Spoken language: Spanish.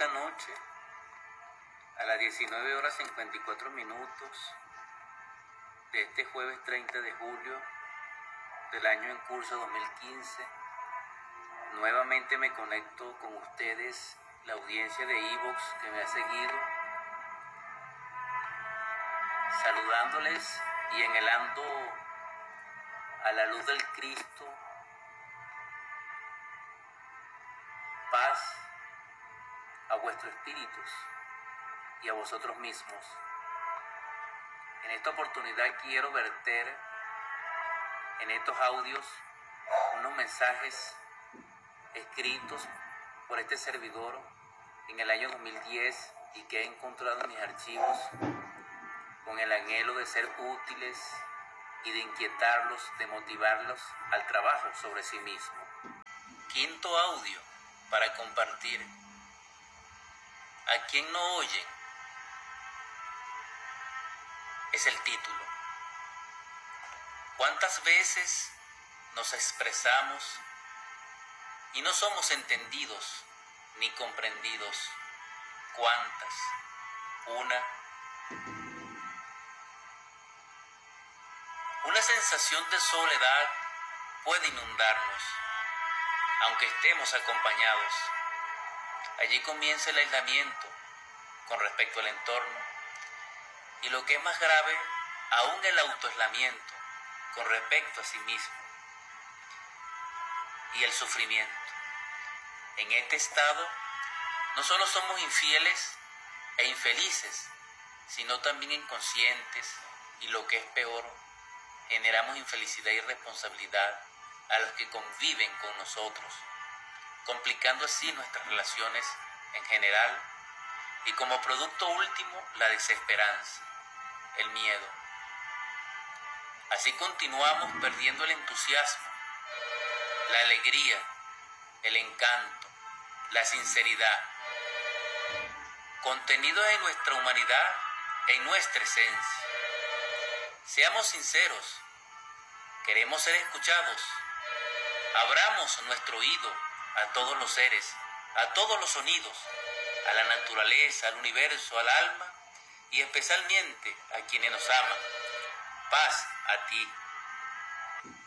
esta noche, a las 19 horas 54 minutos de este jueves 30 de julio del año en curso 2015, nuevamente me conecto con ustedes, la audiencia de Evox que me ha seguido, saludándoles y enhelando a la luz del Cristo paz a vuestros espíritus y a vosotros mismos. En esta oportunidad quiero verter en estos audios unos mensajes escritos por este servidor en el año 2010 y que he encontrado en mis archivos con el anhelo de ser útiles y de inquietarlos, de motivarlos al trabajo sobre sí mismo. Quinto audio para compartir. ¿A quién no oyen? Es el título. ¿Cuántas veces nos expresamos y no somos entendidos ni comprendidos? ¿Cuántas? Una. Una sensación de soledad puede inundarnos aunque estemos acompañados. Allí comienza el aislamiento con respecto al entorno y lo que es más grave, aún el autoaislamiento con respecto a sí mismo y el sufrimiento. En este estado no solo somos infieles e infelices, sino también inconscientes y lo que es peor, generamos infelicidad y responsabilidad a los que conviven con nosotros, complicando así nuestras relaciones en general y como producto último la desesperanza, el miedo. Así continuamos perdiendo el entusiasmo, la alegría, el encanto, la sinceridad, contenidos en nuestra humanidad, en nuestra esencia. Seamos sinceros, queremos ser escuchados Abramos nuestro oído a todos los seres, a todos los sonidos, a la naturaleza, al universo, al alma y especialmente a quienes nos aman. Paz a ti.